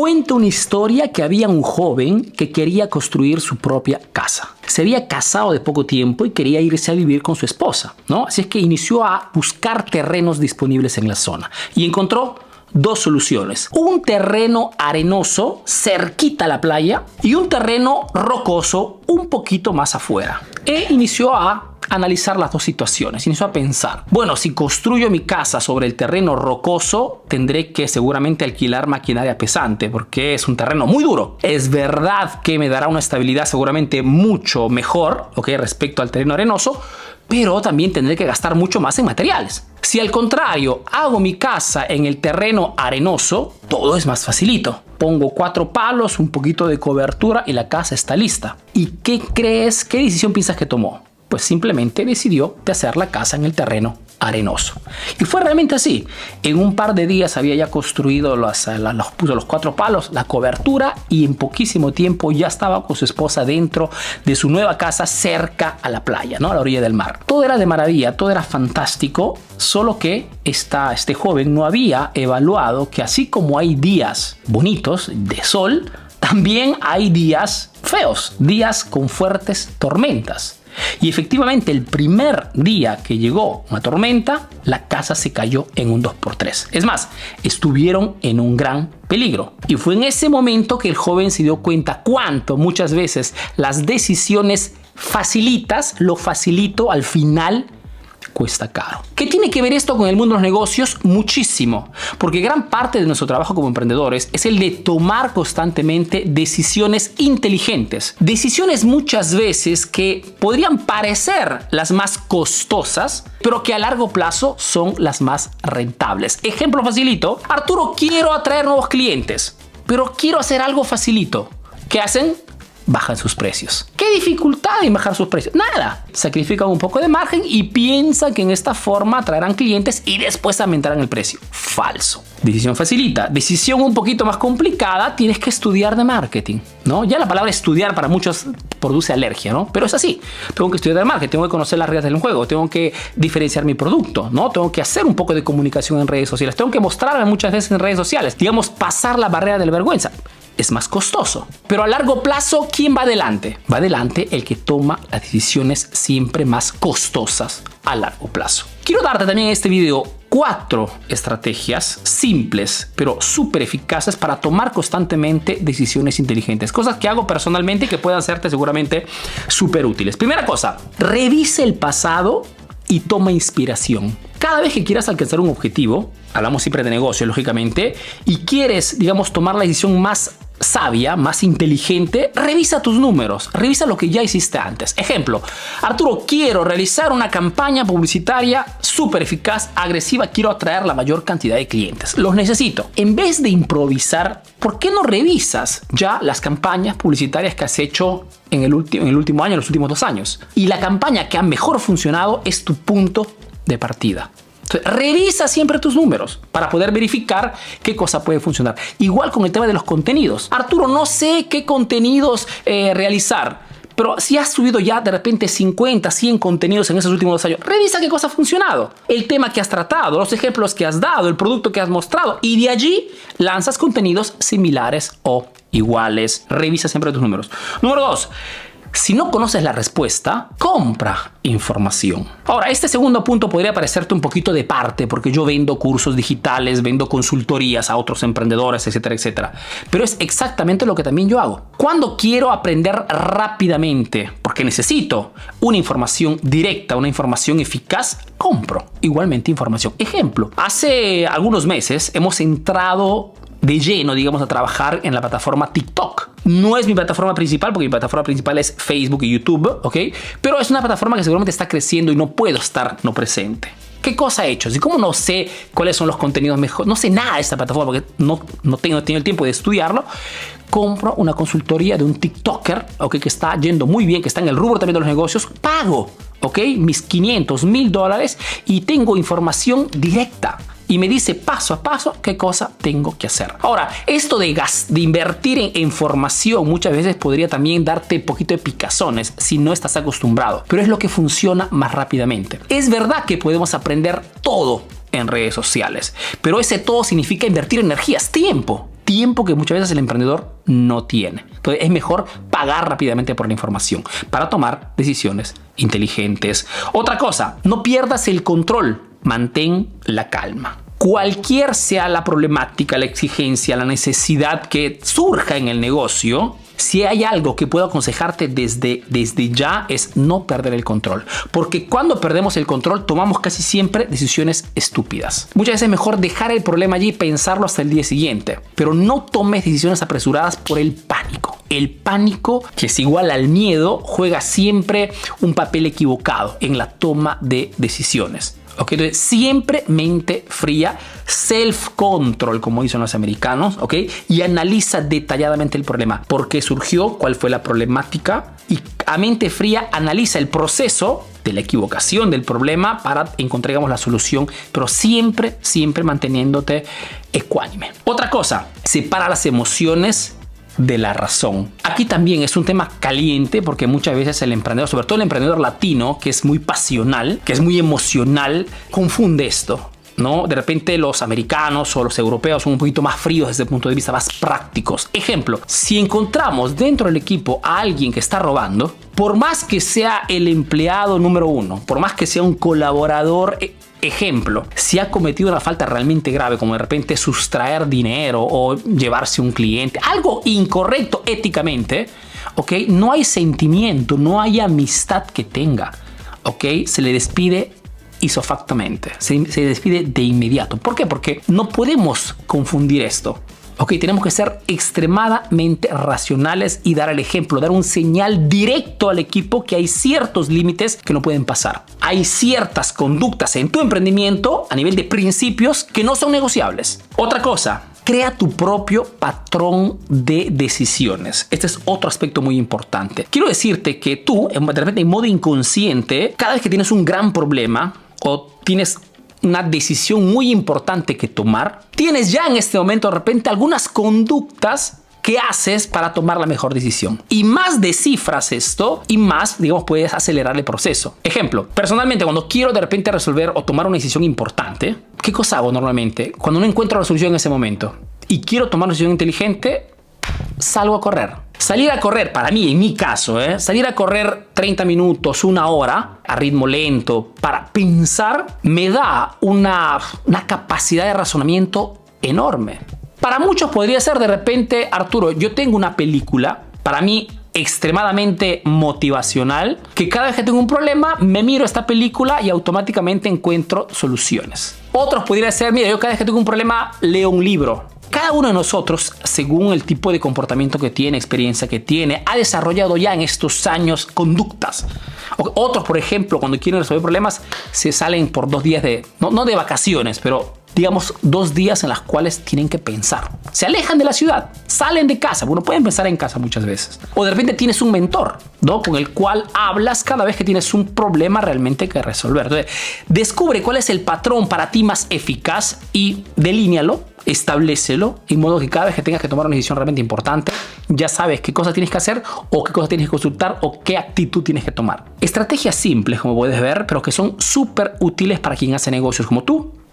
Cuenta una historia que había un joven que quería construir su propia casa. Se había casado de poco tiempo y quería irse a vivir con su esposa, ¿no? Así es que inició a buscar terrenos disponibles en la zona y encontró dos soluciones. Un terreno arenoso cerquita a la playa y un terreno rocoso un poquito más afuera. E inició a analizar las dos situaciones, inició a pensar, bueno, si construyo mi casa sobre el terreno rocoso, tendré que seguramente alquilar maquinaria pesante porque es un terreno muy duro. Es verdad que me dará una estabilidad seguramente mucho mejor, ok, respecto al terreno arenoso, pero también tendré que gastar mucho más en materiales. Si al contrario hago mi casa en el terreno arenoso, todo es más facilito. Pongo cuatro palos, un poquito de cobertura y la casa está lista. ¿Y qué crees? ¿Qué decisión piensas que tomó? Pues simplemente decidió de hacer la casa en el terreno arenoso. Y fue realmente así. En un par de días había ya construido los, los, puso los cuatro palos, la cobertura y en poquísimo tiempo ya estaba con su esposa dentro de su nueva casa cerca a la playa, ¿no? a la orilla del mar. Todo era de maravilla, todo era fantástico, solo que esta, este joven no había evaluado que así como hay días bonitos de sol, también hay días feos, días con fuertes tormentas. Y efectivamente, el primer día que llegó una tormenta, la casa se cayó en un 2x3. Es más, estuvieron en un gran peligro. Y fue en ese momento que el joven se dio cuenta cuánto muchas veces las decisiones facilitas, lo facilito al final cuesta caro. ¿Qué tiene que ver esto con el mundo de los negocios? Muchísimo, porque gran parte de nuestro trabajo como emprendedores es el de tomar constantemente decisiones inteligentes, decisiones muchas veces que podrían parecer las más costosas, pero que a largo plazo son las más rentables. Ejemplo facilito, Arturo, quiero atraer nuevos clientes, pero quiero hacer algo facilito. ¿Qué hacen? Bajan sus precios. ¿Qué dificultad en bajar sus precios? Nada. Sacrifican un poco de margen y piensan que en esta forma traerán clientes y después aumentarán el precio. Falso. Decisión facilita. Decisión un poquito más complicada, tienes que estudiar de marketing, ¿no? Ya la palabra estudiar para muchos produce alergia, ¿no? Pero es así. Tengo que estudiar de marketing, tengo que conocer las reglas del juego, tengo que diferenciar mi producto, ¿no? Tengo que hacer un poco de comunicación en redes sociales, tengo que mostrarme muchas veces en redes sociales, digamos, pasar la barrera de la vergüenza es más costoso. Pero a largo plazo, ¿quién va adelante? Va adelante el que toma las decisiones siempre más costosas a largo plazo. Quiero darte también en este video cuatro estrategias simples pero súper eficaces para tomar constantemente decisiones inteligentes. Cosas que hago personalmente y que puedan serte seguramente súper útiles. Primera cosa, revise el pasado y toma inspiración. Cada vez que quieras alcanzar un objetivo, hablamos siempre de negocio, lógicamente, y quieres, digamos, tomar la decisión más sabia, más inteligente, revisa tus números, revisa lo que ya hiciste antes. Ejemplo, Arturo, quiero realizar una campaña publicitaria súper eficaz, agresiva, quiero atraer la mayor cantidad de clientes. Los necesito. En vez de improvisar, ¿por qué no revisas ya las campañas publicitarias que has hecho en el, en el último año, en los últimos dos años? Y la campaña que ha mejor funcionado es tu punto de partida revisa siempre tus números para poder verificar qué cosa puede funcionar. Igual con el tema de los contenidos. Arturo, no sé qué contenidos eh, realizar. Pero si has subido ya de repente 50, 100 contenidos en esos últimos dos años, revisa qué cosa ha funcionado. El tema que has tratado, los ejemplos que has dado, el producto que has mostrado. Y de allí lanzas contenidos similares o iguales. Revisa siempre tus números. Número dos, si no conoces la respuesta, compra información. Ahora, este segundo punto podría parecerte un poquito de parte porque yo vendo cursos digitales, vendo consultorías a otros emprendedores, etcétera, etcétera. Pero es exactamente lo que también yo hago. Cuando quiero aprender rápidamente, porque necesito una información directa, una información eficaz, compro igualmente información. Ejemplo, hace algunos meses hemos entrado de lleno, digamos, a trabajar en la plataforma TikTok. No es mi plataforma principal, porque mi plataforma principal es Facebook y YouTube, ¿ok? Pero es una plataforma que seguramente está creciendo y no puedo estar no presente. ¿Qué cosa he hecho? Si como no sé cuáles son los contenidos mejores, no sé nada de esta plataforma porque no, no tengo, el tiempo de estudiarlo, compro una consultoría de un TikToker, ¿ok? Que está yendo muy bien, que está en el rubro también de los negocios, pago, ¿ok? Mis 500, 1000 dólares y tengo información directa y me dice paso a paso qué cosa tengo que hacer. Ahora, esto de, gas, de invertir en, en formación muchas veces podría también darte un poquito de picazones si no estás acostumbrado, pero es lo que funciona más rápidamente. Es verdad que podemos aprender todo en redes sociales, pero ese todo significa invertir energías, tiempo tiempo que muchas veces el emprendedor no tiene. Entonces es mejor pagar rápidamente por la información para tomar decisiones inteligentes. Otra cosa, no pierdas el control, mantén la calma. Cualquier sea la problemática, la exigencia, la necesidad que surja en el negocio, si hay algo que puedo aconsejarte desde, desde ya es no perder el control. Porque cuando perdemos el control tomamos casi siempre decisiones estúpidas. Muchas veces es mejor dejar el problema allí y pensarlo hasta el día siguiente. Pero no tomes decisiones apresuradas por el pánico. El pánico, que es igual al miedo, juega siempre un papel equivocado en la toma de decisiones. ¿Ok? Entonces, siempre mente fría, self-control, como dicen los americanos, ¿ok? Y analiza detalladamente el problema. ¿Por qué surgió? ¿Cuál fue la problemática? Y a mente fría analiza el proceso de la equivocación del problema para encontrar la solución, pero siempre, siempre manteniéndote ecuánime. Otra cosa, separa las emociones de la razón. Aquí también es un tema caliente porque muchas veces el emprendedor, sobre todo el emprendedor latino, que es muy pasional, que es muy emocional, confunde esto. ¿no? De repente los americanos o los europeos son un poquito más fríos desde el punto de vista más prácticos. Ejemplo, si encontramos dentro del equipo a alguien que está robando, por más que sea el empleado número uno, por más que sea un colaborador eh, ejemplo, si ha cometido una falta realmente grave, como de repente sustraer dinero o llevarse un cliente, algo incorrecto éticamente, ¿ok? No hay sentimiento, no hay amistad que tenga, ¿ok? Se le despide isofactamente, se, se despide de inmediato. ¿Por qué? Porque no podemos confundir esto. Ok, tenemos que ser extremadamente racionales y dar el ejemplo, dar un señal directo al equipo que hay ciertos límites que no pueden pasar. Hay ciertas conductas en tu emprendimiento a nivel de principios que no son negociables. Otra cosa, crea tu propio patrón de decisiones. Este es otro aspecto muy importante. Quiero decirte que tú, de repente en modo inconsciente, cada vez que tienes un gran problema o tienes una decisión muy importante que tomar, tienes ya en este momento de repente algunas conductas que haces para tomar la mejor decisión. Y más descifras esto y más, digamos, puedes acelerar el proceso. Ejemplo, personalmente cuando quiero de repente resolver o tomar una decisión importante, ¿qué cosa hago normalmente? Cuando no encuentro la solución en ese momento y quiero tomar una decisión inteligente, salgo a correr. Salir a correr, para mí, en mi caso, ¿eh? salir a correr 30 minutos, una hora, a ritmo lento, para pensar, me da una, una capacidad de razonamiento enorme. Para muchos podría ser de repente, Arturo, yo tengo una película, para mí extremadamente motivacional, que cada vez que tengo un problema me miro esta película y automáticamente encuentro soluciones. Otros podría ser, mira, yo cada vez que tengo un problema leo un libro cada uno de nosotros, según el tipo de comportamiento que tiene, experiencia que tiene, ha desarrollado ya en estos años conductas. Otros, por ejemplo, cuando quieren resolver problemas, se salen por dos días de, no, no de vacaciones, pero digamos, dos días en las cuales tienen que pensar. Se alejan de la ciudad, salen de casa. Bueno, pueden pensar en casa muchas veces. O de repente tienes un mentor, ¿no? Con el cual hablas cada vez que tienes un problema realmente que resolver. Entonces, descubre cuál es el patrón para ti más eficaz y delínealo establecelo, en modo que cada vez que tengas que tomar una decisión realmente importante, ya sabes qué cosas tienes que hacer o qué cosas tienes que consultar o qué actitud tienes que tomar. Estrategias simples, como puedes ver, pero que son súper útiles para quien hace negocios como tú